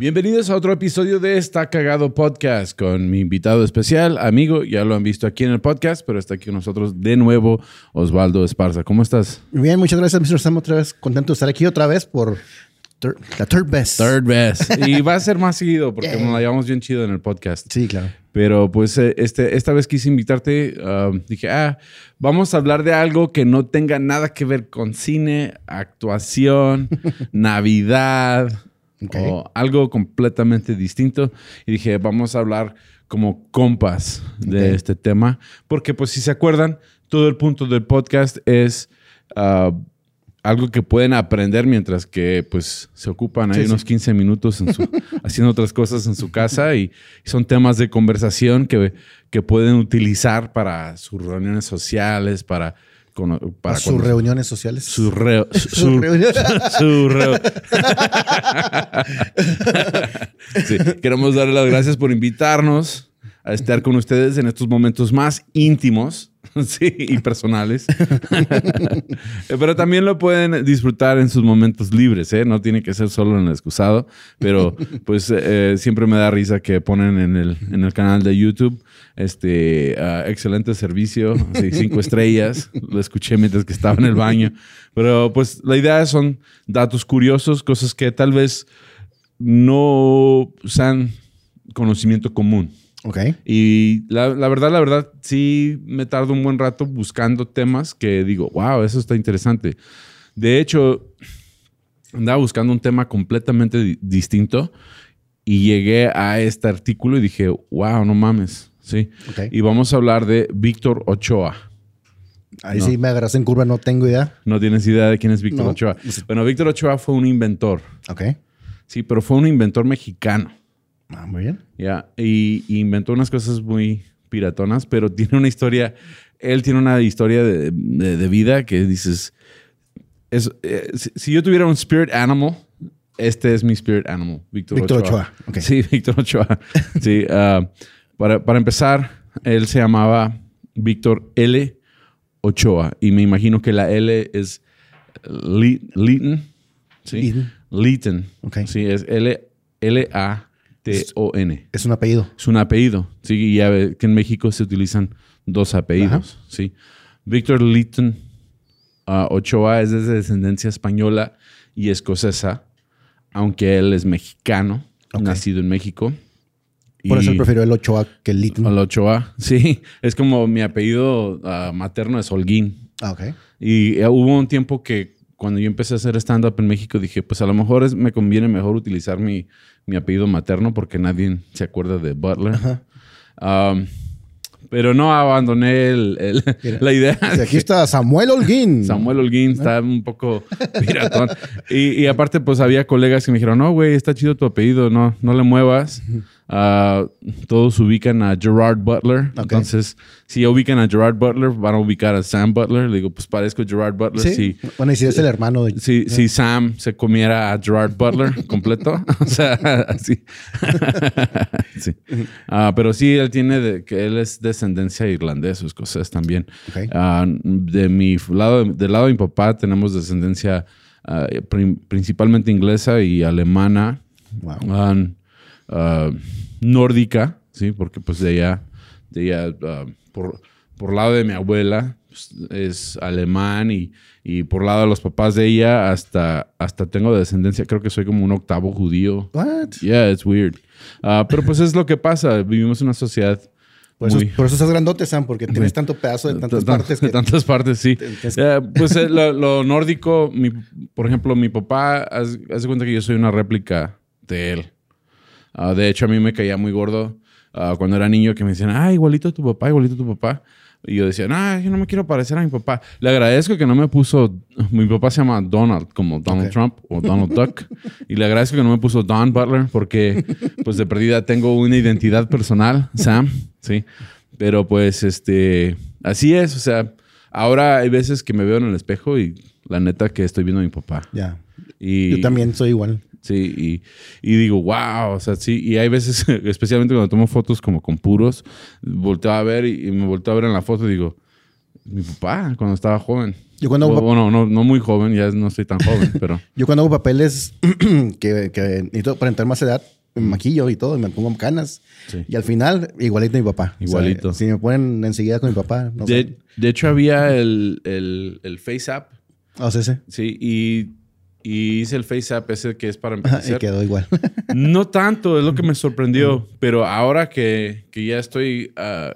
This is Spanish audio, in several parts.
Bienvenidos a otro episodio de Está Cagado Podcast con mi invitado especial, amigo, ya lo han visto aquí en el podcast, pero está aquí con nosotros de nuevo Osvaldo Esparza. ¿Cómo estás? Bien, muchas gracias, Mr. Sam. Otra vez contento de estar aquí otra vez por la third best. Third best. Y va a ser más seguido porque nos la llevamos bien chido en el podcast. Sí, claro. Pero pues eh, este, esta vez quise invitarte. Um, dije, ah, vamos a hablar de algo que no tenga nada que ver con cine, actuación, Navidad o algo completamente distinto. Y dije, vamos a hablar como compas de este tema. Porque pues si se acuerdan, todo el punto del podcast es... Uh, algo que pueden aprender mientras que pues se ocupan ahí unos 15 minutos haciendo otras cosas en su casa y, son temas de conversación que, que pueden utilizar para sus reuniones sociales, para para sus reuniones sociales. Sus su, reuniones. Queremos darle las gracias por invitarnos a estar con ustedes en estos momentos más íntimos sí, y personales. pero también lo pueden disfrutar en sus momentos libres, ¿eh? No tiene que ser solo en el excusado, pero pues eh, siempre me da risa que ponen en el, en el canal de YouTube este ah, excelente servicio, cinco estrellas. Lo escuché mientras que estaba en el baño. Pero pues la idea son datos curiosos, cosas que tal vez no sean conocimiento común. Ok. Y la, verdad, la verdad, sí me tardo un buen rato buscando temas que digo, wow, eso está interesante. De hecho, andaba buscando un tema completamente distinto y llegué a este artículo y dije, wow, no mames. Sí. Y vamos a hablar de Víctor Ochoa. Ahí sí me agarras en curva, no tengo idea. No tienes idea de quién es Víctor Ochoa. Bueno, Víctor Ochoa fue un inventor. Ok. Sí, pero fue un inventor mexicano. Ah, muy bien. Ya, y, inventó unas cosas muy piratonas, pero tiene una historia, él tiene una historia de, vida que dices, es, eh, si, yo tuviera un spirit animal, este es mi spirit animal, Víctor Ochoa. Sí, Víctor Ochoa. sí, ah, para, para, empezar, él se llamaba Víctor L. Ochoa y me imagino que la L es Leighton. ¿sí? Leighton. Sí, es L-A. T-O-N. Es un apellido. Es un apellido. Sí, ya ve que en México se utilizan dos apellidos. Sí. Víctor Litton ah, Ochoa es de descendencia española y escocesa, aunque él es mexicano, nacido en México. Por eso prefiero el Ochoa que el Litton. El Ochoa, sí. Es como mi apellido ah, materno es Holguín. Ah, ok. Y eh, hubo un tiempo que cuando yo empecé a hacer stand-up en México, dije, pues a lo mejor me conviene mejor utilizar mi, mi apellido materno porque nadie se acuerda de Butler. Um, pero no abandoné la idea. aquí está Samuel Holguín. Samuel Holguín está un poco piratón. y, y, aparte, pues había colegas que me dijeron, no, güey, está chido tu apellido, no, no le muevas. Uh, todos ubican a Gerard Butler. Entonces, si ubican a Gerard Butler, van a ubicar a Sam Butler. Le digo, pues parezco Gerard Butler. Sí. bueno, y si es el hermano de. Si, si Sam se comiera a Gerard Butler completo. o sea, así. sí. Uh, pero sí, él tiene de, que él es descendencia irlandesa, sus cosas también. Uh, de mi lado, del lado de mi papá, tenemos descendencia principalmente inglesa y alemana. Wow. Ah, nórdica, ¿sí? Porque pues de allá, de allá ah, por, por lado de mi abuela, pues, es alemán y, y, por lado de los papás de ella hasta, hasta tengo descendencia, creo que soy como un octavo judío. What? Yeah, it's weird. Uh, pero pues es lo que pasa, vivimos en una sociedad... Por, eso, por eso estás grandote, Sam, porque tienes tanto pedazo de tantas partes. De tantas partes, sí. pues eh, lo, nórdico, mi, por ejemplo, mi papá, hace cuenta que yo soy una réplica de él. Ah, de hecho, a mí me caía muy gordo ah, cuando era niño que me decían, ah, igualito a tu papá, igualito a tu papá. Y yo decía, no, yo no me quiero parecer a mi papá. Le agradezco que no me puso. Mi papá se llama Donald, como Donald Trump o Donald Duck. y le agradezco que no me puso Don Butler, porque, pues de perdida tengo una identidad personal, Sam, sí. Pero pues, este. Así es, o sea, ahora hay veces que me veo en el espejo y la neta que estoy viendo a mi papá. Ya. Y, Yo también soy igual. Sí, y, y digo, wow, o sea, sí, y hay veces, especialmente cuando tomo fotos como con puros, volteo a ver y, y me volteo a ver en la foto y digo, mi papá, cuando estaba joven. Yo cuando hago, Bueno, no, no muy joven, ya no estoy tan joven, pero yo cuando hago papeles que, que necesito aparentar más edad, me maquillo y todo, y me pongo canas. Sí. Y al final, igualito a mi papá. O sea, Igualito. si me ponen enseguida con mi papá, no sé. de, de hecho había el, el, el Face App, Ah, sí, sí. sí, y, y hice el Face App ese que es para Ajá, y quedó igual. No tanto, es lo que me sorprendió. Pero ahora que, que ya estoy ah,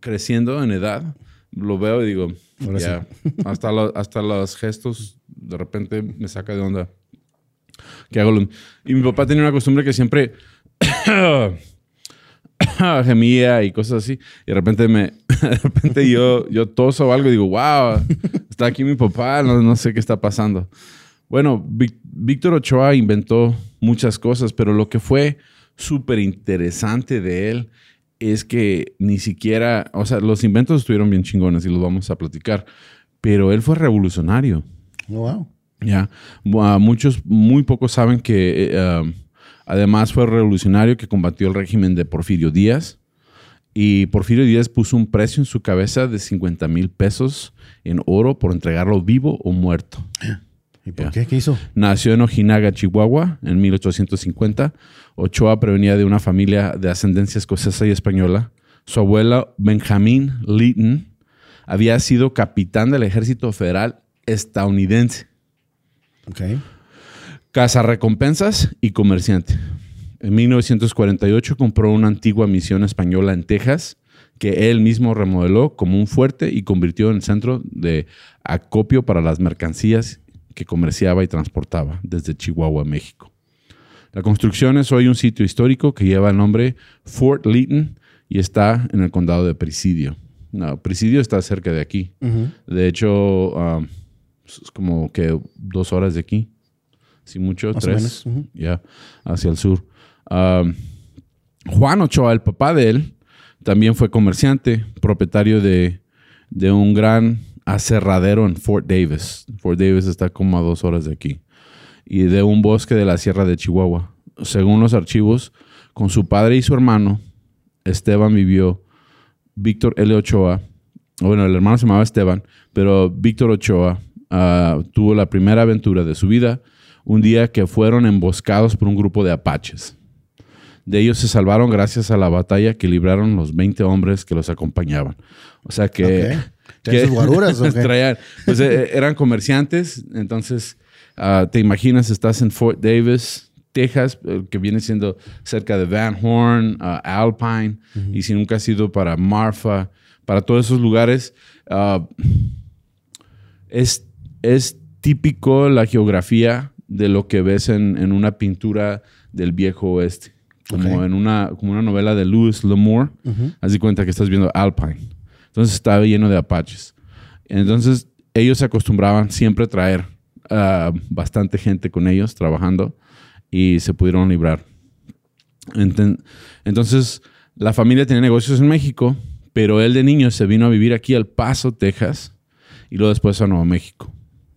creciendo en edad, lo veo y digo, Ahora ya, hasta, lo- hasta los gestos de repente me saca de onda. Que hago lo- Y mi papá tenía una costumbre que siempre gemía y cosas así. Y de repente me, de repente yo, yo toso o algo y digo, wow, está aquí mi papá, no, no sé qué está pasando. Bueno, Víctor Ochoa inventó muchas cosas, pero lo que fue súper interesante de él es que ni siquiera, o sea, los inventos estuvieron bien chingones y los vamos a platicar, pero él fue revolucionario. Oh, wow. Ya, Ah, muchos, muy pocos saben que eh, um, además fue revolucionario que combatió el régimen de Porfirio Díaz. Y Porfirio Díaz puso un precio en su cabeza de 50 mil pesos en oro por entregarlo vivo o muerto. ¿Y por qué? ¿Qué hizo? Nació en Ojinaga, Chihuahua, en 1850. Ochoa provenía de una familia de ascendencia escocesa y española. Su abuela, Benjamin Lytton, había sido capitán del ejército federal estadounidense. Ok. Cazarrecompensas y comerciante. En 1948 compró una antigua misión española en Texas que él mismo remodeló como un fuerte y convirtió en centro de acopio para las mercancías que comerciaba y transportaba desde Chihuahua, México. La construcción es hoy un sitio histórico que lleva el nombre Fort Lytton y está en el condado de Presidio. No, Presidio está cerca de aquí. De hecho, um, es como que dos horas de aquí. Si mucho, Más tres. Ya, hacia el sur. Um, Juan Ochoa, el papá de él, también fue comerciante, propietario de, de un gran aserradero en Fort Davis. Fort Davis está como a dos horas de aquí. Y de un bosque de la Sierra de Chihuahua. Según los archivos, con su padre y su hermano, Esteban vivió Víctor L. Ochoa, bueno, el hermano se llamaba Esteban, pero Víctor Ochoa ah, tuvo la primera aventura de su vida un día que fueron emboscados por un grupo de apaches. De ellos se salvaron gracias a la batalla que libraron los 20 hombres que los acompañaban. O sea que... ¿Traen sus guaruras o qué? traían- pues, eh, eran comerciantes, entonces ah, te imaginas, estás en Fort Davis, Texas, eh, que viene siendo cerca de Van Horn, ah, Alpine, y si nunca has ido para Marfa, para todos esos lugares, ah, es, es típico la geografía de lo que ves en, en una pintura del viejo oeste. Como, en una, como una novela de Louis L'Amour. Haz de cuenta que estás viendo Alpine. Entonces estaba lleno de apaches. Entonces ellos se acostumbraban siempre a traer ah, bastante gente con ellos trabajando y se pudieron librar. Entonces la familia tenía negocios en México, pero él de niño se vino a vivir aquí al Paso, Texas, y luego después a Nuevo México.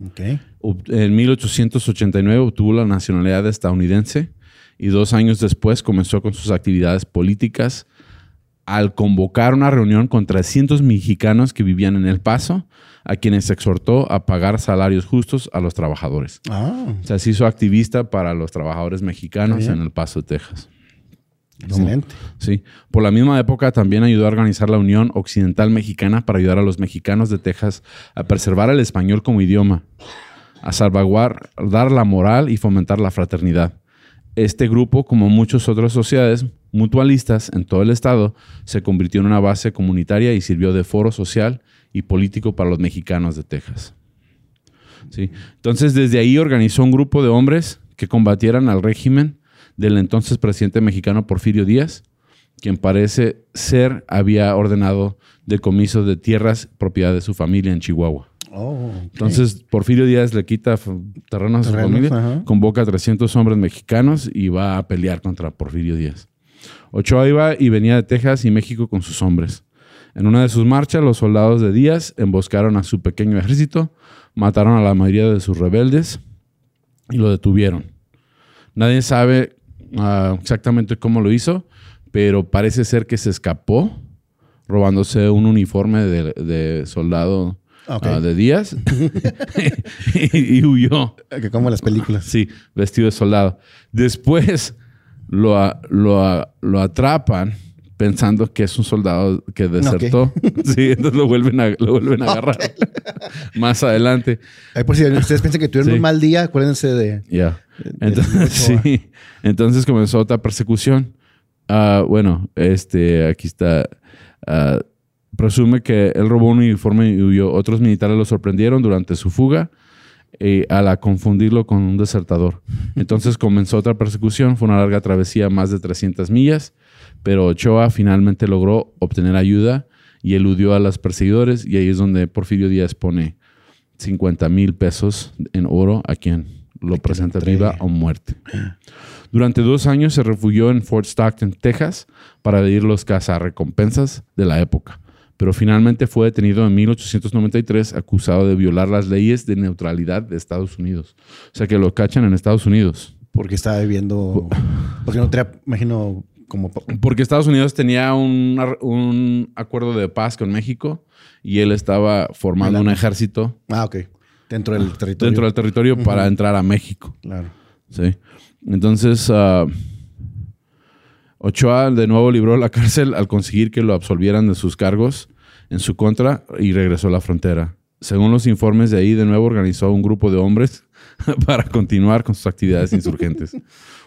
Ok. Ob- En 1889 obtuvo la nacionalidad estadounidense y dos años después comenzó con sus actividades políticas al convocar una reunión con 300 mexicanos que vivían en El Paso, a quienes exhortó a pagar salarios justos a los trabajadores. Ah, O sea, se hizo activista para los trabajadores mexicanos en El Paso, Texas. excelente. Sí. Por la misma época también ayudó a organizar la Unión Occidental Mexicana para ayudar a los mexicanos de Texas a preservar el español como idioma, a salvaguardar la moral y fomentar la fraternidad. Este grupo, como muchas otras sociedades mutualistas en todo el estado, se convirtió en una base comunitaria y sirvió de foro social y político para los mexicanos de Texas. Sí. Entonces, desde ahí organizó un grupo de hombres que combatieran al régimen del entonces presidente mexicano Porfirio Díaz, quien parece ser había ordenado decomiso de tierras propiedad de su familia en Chihuahua. Oh. Entonces, Porfirio Díaz le quita terrenos a su familia, ajá. convoca a 300 hombres mexicanos y va a pelear contra Porfirio Díaz. Ochoa iba y venía de Texas y México con sus hombres. En una de sus marchas, los soldados de Díaz emboscaron a su pequeño ejército, mataron a la mayoría de sus rebeldes y lo detuvieron. Nadie sabe ah, exactamente cómo lo hizo, pero parece ser que se escapó robándose un uniforme de, de soldado Ok. ah, de Díaz y, y huyó. Que como las películas. Sí, vestido de soldado. Después lo, a- lo, lo atrapan pensando que es un soldado que desertó. Sí, entonces lo vuelven a, lo vuelven a agarrar. Más adelante. Ahí por si ustedes piensan que tuvieron Sí. un mal día, acuérdense de... Ya. Entonces, sí. Entonces comenzó otra persecución. Ah, bueno, este, aquí está. Ah, presume que él robó un uniforme y huyó. Otros militares lo sorprendieron durante su fuga eh, al confundirlo con un desertador. Entonces comenzó otra persecución. Fue una larga travesía, más de 300 millas, pero Ochoa finalmente logró obtener ayuda y eludió a los perseguidores y ahí es donde Porfirio Díaz pone 50 mil pesos en oro a quien lo presenta viva o muerte. Durante dos años se refugió en Fort Stockton, Texas, para evadir los cazarrecompensas de la época, pero finalmente fue detenido en 1893 acusado de violar las leyes de neutralidad de Estados Unidos. O sea que lo cachan en Estados Unidos. Porque estaba viviendo... Porque no tenía, imagino, como... Porque Estados Unidos tenía un, un acuerdo de paz con México y él estaba formando un ejército Ah, ok. Dentro del territorio. dentro del territorio para entrar a México. Claro. Sí. Entonces, ah, Ochoa de nuevo libró la cárcel al conseguir que lo absolvieran de sus cargos en su contra y regresó a la frontera. Según los informes de ahí, de nuevo organizó un grupo de hombres para continuar con sus actividades insurgentes.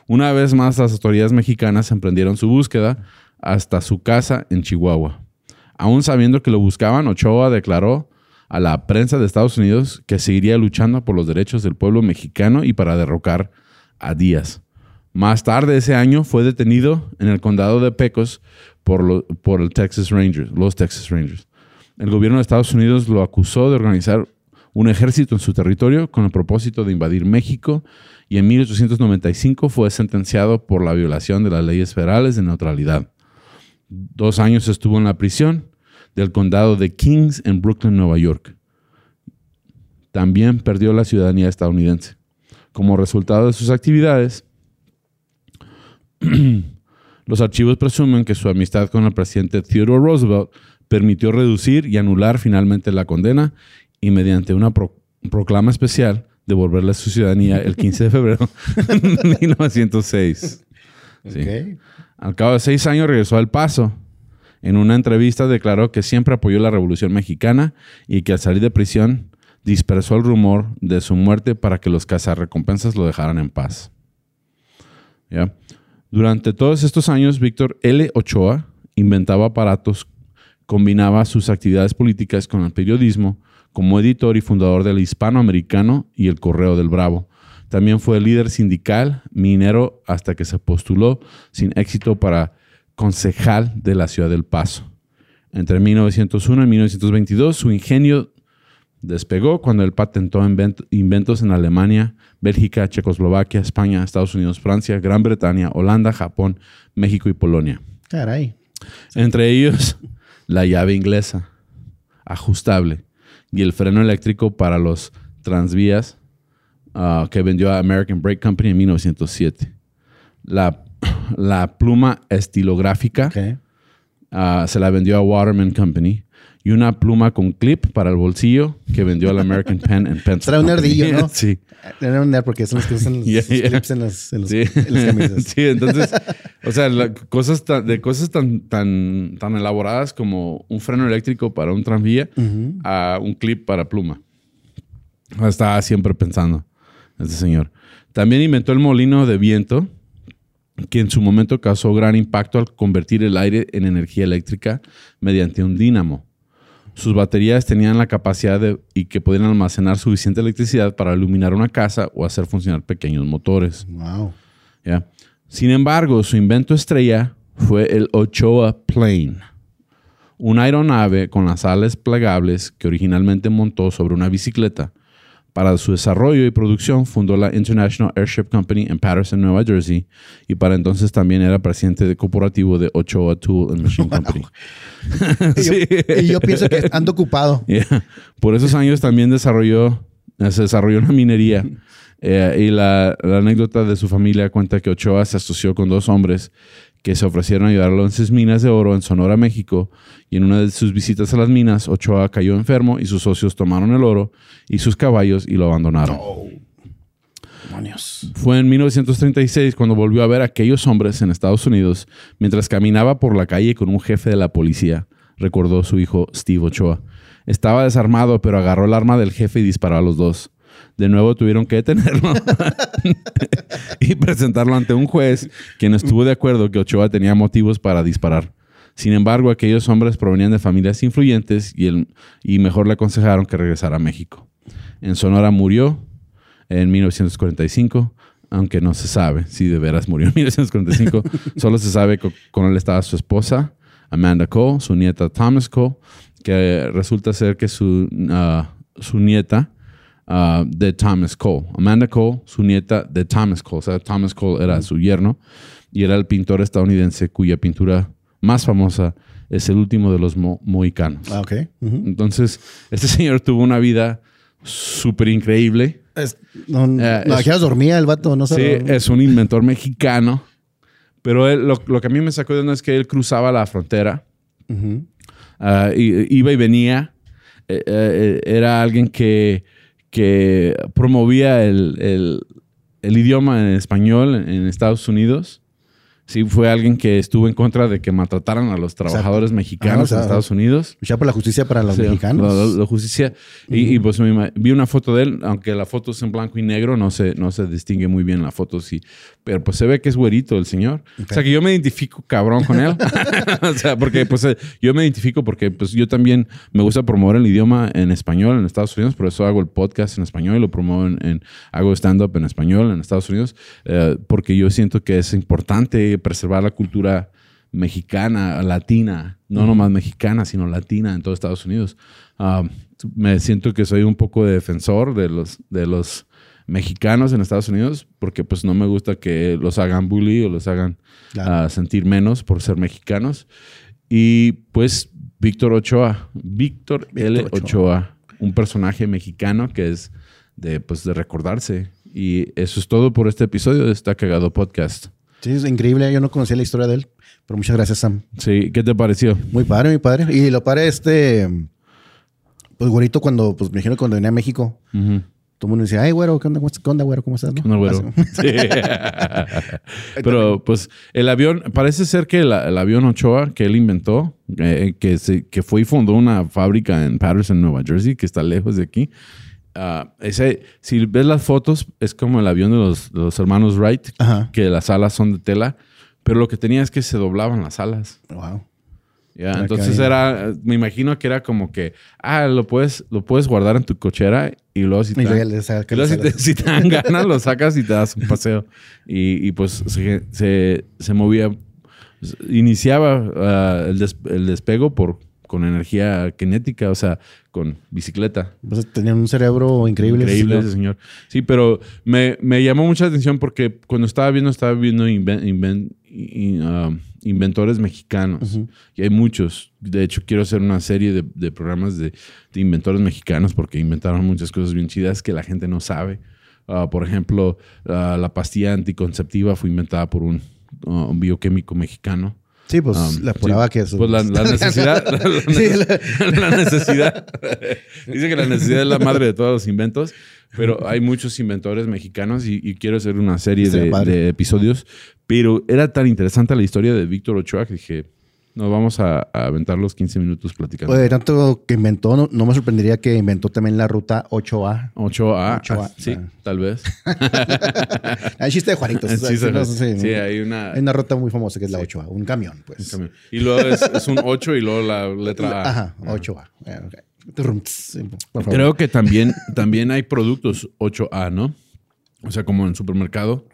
Una vez más, las autoridades mexicanas emprendieron su búsqueda hasta su casa en Chihuahua. Aún sabiendo que lo buscaban, Ochoa declaró a la prensa de Estados Unidos que seguiría luchando por los derechos del pueblo mexicano y para derrocar a Díaz. Más tarde ese año fue detenido en el condado de Pecos por, por el Texas Rangers, los Texas Rangers. El gobierno de Estados Unidos lo acusó de organizar un ejército en su territorio con el propósito de invadir México y en 1895 fue sentenciado por la violación de las leyes federales de neutralidad. Dos años estuvo en la prisión del condado de Kings en Brooklyn, Nueva York. También perdió la ciudadanía estadounidense. Como resultado de sus actividades, los archivos presumen que su amistad con el presidente Theodore Roosevelt permitió reducir y anular finalmente la condena y mediante una pro- proclama especial devolverle su ciudadanía el 15 de febrero de 1906. Sí. Ok. Al cabo de seis años regresó al Paso. En una entrevista declaró que siempre apoyó la Revolución Mexicana y que al salir de prisión dispersó el rumor de su muerte para que los cazarrecompensas lo dejaran en paz. ¿Ya? Durante todos estos años, Víctor L. Ochoa inventaba aparatos, combinaba sus actividades políticas con el periodismo como editor y fundador del Hispanoamericano y el Correo del Bravo. También fue líder sindical, minero, hasta que se postuló sin éxito para concejal de la ciudad del Paso. Entre 1901 y 1922, su ingenio despegó cuando él patentó invent- inventos en Alemania, Bélgica, Checoslovaquia, España, Estados Unidos, Francia, Gran Bretaña, Holanda, Japón, México y Polonia. Caray. Entre ellos, la llave inglesa, ajustable, y el freno eléctrico para los transvías ah, que vendió a American Brake Company en 1907. La, la pluma estilográfica ah, se la vendió a Waterman Company. Y una pluma con clip para el bolsillo que vendió a la American Pen and Pencil Trae un nerdillo, ¿no? Sí. Era un nerd porque son los que usan los, Yeah, sus yeah. clips en, los, en, los- Sí. en las camisas. Sí, entonces, o sea, la- cosas tan- de cosas tan, tan, tan elaboradas como un freno eléctrico para un tranvía a un clip para pluma. Estaba siempre pensando este señor. También inventó el molino de viento, que en su momento causó gran impacto al convertir el aire en energía eléctrica mediante un dínamo. Sus baterías tenían la capacidad de, y que podían almacenar suficiente electricidad para iluminar una casa o hacer funcionar pequeños motores. Wow. ¿ya? Sin embargo, su invento estrella fue el Ochoa Plane, una aeronave con las alas plegables que originalmente montó sobre una bicicleta Para su desarrollo y producción fundó la International Airship Company en Patterson, Nueva Jersey, y para entonces también era presidente de corporativo de Ochoa Tool and Machine Company. Y, yo, y yo pienso que ando ocupado. Yeah. Por esos años también desarrolló, se desarrolló una minería. Eh, y la, la anécdota de su familia cuenta que Ochoa se asoció con dos hombres que se ofrecieron a ayudarlo en sus minas de oro en Sonora, México. Y en una de sus visitas a las minas, Ochoa cayó enfermo y sus socios tomaron el oro y sus caballos y lo abandonaron. Demonios. Fue en 1936 cuando volvió a ver a aquellos hombres en Estados Unidos mientras caminaba por la calle con un jefe de la policía, recordó su hijo Steve Ochoa. Estaba desarmado, pero agarró el arma del jefe y disparó a los dos. De nuevo tuvieron que detenerlo y presentarlo ante un juez, quien estuvo de acuerdo que Ochoa tenía motivos para disparar. Sin embargo, aquellos hombres provenían de familias influyentes y, el- y mejor le aconsejaron que regresara a México. En Sonora murió en 1945, aunque no se sabe si de veras murió en 1945. Solo se sabe que con él estaba su esposa, Amanda Cole, su nieta Thomas Cole, que resulta ser que su, ah, su nieta ah, de Thomas Cole. Amanda Cole, su nieta de Thomas Cole. O sea, Thomas Cole era su yerno y era el pintor estadounidense cuya pintura más famosa es el último de los mo- mohicanos. Ah, ok. Entonces, este señor tuvo una vida súper increíble. Es- no, Eh, no, es- aquí dormía el vato, no Sí, sé. es un inventor mexicano. Pero él- lo, lo que a mí me sacó de onda es que él cruzaba la frontera, ah, y- iba y venía. Eh, eh, era alguien que, que promovía el, el- idioma en español en Estados Unidos. Sí, fue alguien que estuvo en contra de que maltrataran a los trabajadores mexicanos Ajá, o sea, en Estados Unidos. Luchar por la justicia para los Sí, mexicanos. La, la- la justicia. Y, y, pues vi una foto de él, aunque la foto es en blanco y negro, no se, no se distingue muy bien la foto, sí. Pero pues se ve que es güerito el señor. O sea que yo me identifico cabrón con él. o sea, porque pues eh, yo me identifico porque pues yo también me gusta promover el idioma en español en Estados Unidos, por eso hago el podcast en español y lo promuevo en, en- hago stand-up en español en Estados Unidos, eh, porque yo siento que es importante preservar la cultura mexicana, latina, no nomás mexicana, sino latina en todo Estados Unidos. Ah, me siento que soy un poco de defensor de los, de los mexicanos en Estados Unidos, porque pues no me gusta que los hagan bully o los hagan Claro. ah, sentir menos por ser mexicanos. Y pues Víctor Ochoa, Víctor L. Ochoa, un personaje mexicano que es de, pues, de recordarse. Y eso es todo por este episodio de Está Cagado Podcast. Sí, es increíble. Yo no conocía la historia de él. Pero muchas gracias, Sam. Sí, ¿qué te pareció? Muy padre, muy padre. Y lo padre, este. Pues güerito, cuando, pues me imagino cuando venía a México, todo el mundo decía, ay, güero, ¿qué onda. ¿Qué onda, güero? ¿Cómo estás? no? Güero. Sí. Pero pues el avión, parece ser que el, el avión Ochoa que él inventó, eh, que, se, que fue y fundó una fábrica en Patterson, Nueva Jersey, que está lejos de aquí. Ah, ese, si ves las fotos, es como el avión de los, de los hermanos Wright, Ajá. que las alas son de tela, pero lo que tenía es que se doblaban las alas. Wow. Entonces era, me imagino que era como que, ah, lo puedes, lo puedes guardar en tu cochera y luego si te, luego dan- y luego si te, si te dan ganas, lo sacas y te das un paseo. Y, y pues se, se, se movía, iniciaba ah, el, des- el despego por, con energía cinética, o sea, con bicicleta. Pues tenían un cerebro increíble. Increíble señor. ese señor. Sí, pero me, me llamó mucha atención porque cuando estaba viendo, estaba viendo inven- inven- y- ah, inventores mexicanos. Y hay muchos. De hecho, quiero hacer una serie de, de programas de, de inventores mexicanos porque inventaron muchas cosas bien chidas que la gente no sabe. Ah, por ejemplo, ah, la pastilla anticonceptiva fue inventada por un, ah, un bioquímico mexicano. Sí, pues Um, apuraba sí. Pues la, la necesidad. la, la Sí, la necesidad. Dice que la necesidad es la madre de todos los inventos. Pero hay muchos inventores mexicanos y, y quiero hacer una serie de, de episodios. Pero era tan interesante la historia de Víctor Ochoa que dije, nos vamos a, a aventar los 15 minutos platicando. Oye, tanto que inventó, no, no me sorprendería que inventó también la ruta 8A. Ochoa, Ochoa, ah, sí, ah. tal vez. Hay chiste de Juanitos. Sí, o sea, sí, no, sí, sí, sí, hay una... Hay una ruta muy famosa que es la 8A, un camión, pues. camión. Y luego es, es un 8 y luego la letra A. Ajá, 8A. Eh, ok. Trum, tss, Por favor. Creo que también, también hay productos 8A, ¿no? O sea, como en supermercado,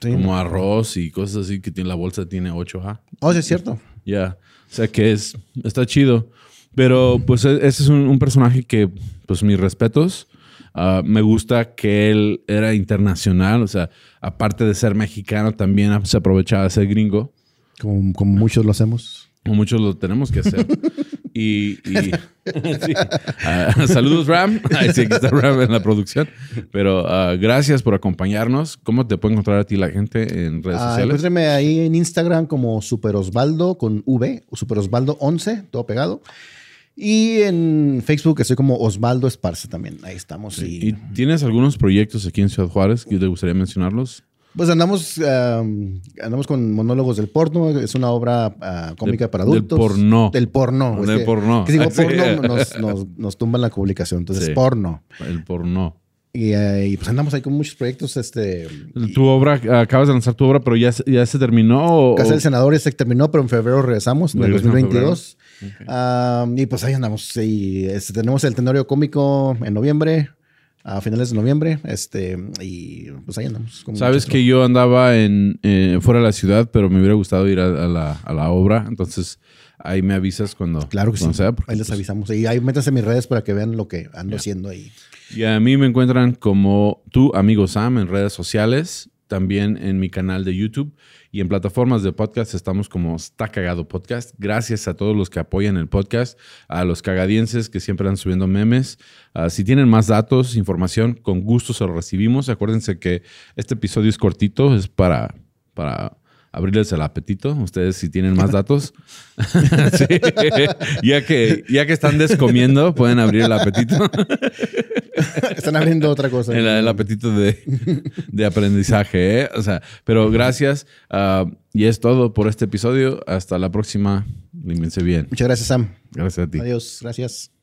Sí. como arroz y cosas así que tiene la bolsa tiene 8A. Oh, sí, es cierto. Ya, o sea que es, está chido. Pero pues e- ese es un, un personaje que, pues mis respetos. Ah, me gusta que él era internacional, o sea, aparte de ser mexicano, también se aprovechaba de ser gringo. Como, como muchos lo hacemos. Como muchos lo tenemos que hacer. y, y- sí. Ah, saludos, Ram. Ay, sí, aquí está Ram en la producción. Pero ah, gracias por acompañarnos. ¿Cómo te puede encontrar a ti la gente en redes Ah, sociales? encuéntreme ahí en Instagram como Super Osvaldo con V, Super Osvaldo 11, todo pegado. Y en Facebook estoy como Osvaldo Esparza también. Ahí estamos. y, ¿Y tienes algunos proyectos aquí en Ciudad Juárez que te gustaría mencionarlos? Pues andamos, um, andamos con Monólogos del Porno. Es una obra ah, cómica Del- para del adultos. porno. Del porno. Del porno. Que digo porno nos, nos, nos tumban la publicación. Entonces, Sí. porno. El porno. Y, eh, y, pues andamos ahí con muchos proyectos. Este, y Tu obra, acabas de lanzar tu obra, pero ya, se- ya se terminó. Casa del Senador ya se terminó, pero en febrero regresamos, en el Regresan en 2022. Ah, y pues ahí andamos. Y este, tenemos el Tenorio Cómico en noviembre, a finales de noviembre. Este, y pues ahí andamos. Sabes que yo andaba en eh, fuera de la ciudad, pero me hubiera gustado ir a, a la, a la obra. Entonces, ahí me avisas cuando, Claro que sí. sea, porque, ahí les pues, avisamos. Y ahí métanse en mis redes para que vean lo que ando haciendo ahí. Y a mí me encuentran como tu amigo Sam en redes sociales, también en mi canal de YouTube y en plataformas de podcast estamos como Está Cagado Podcast. Gracias a todos los que apoyan el podcast, a los cagadienses que siempre están subiendo memes. Ah, si tienen más datos, información, con gusto se lo recibimos. Acuérdense que este episodio es cortito, es para, para abrirles el apetito. Ustedes si tienen más datos, Sí. ya, que, ya que están descomiendo, pueden abrir el apetito. Están abriendo otra cosa. El, el apetito de, de aprendizaje, ¿eh? O sea, pero gracias. ah, y es todo por este episodio. Hasta la próxima. Límpiense bien. Muchas gracias, Sam. Gracias a ti. Adiós. Gracias.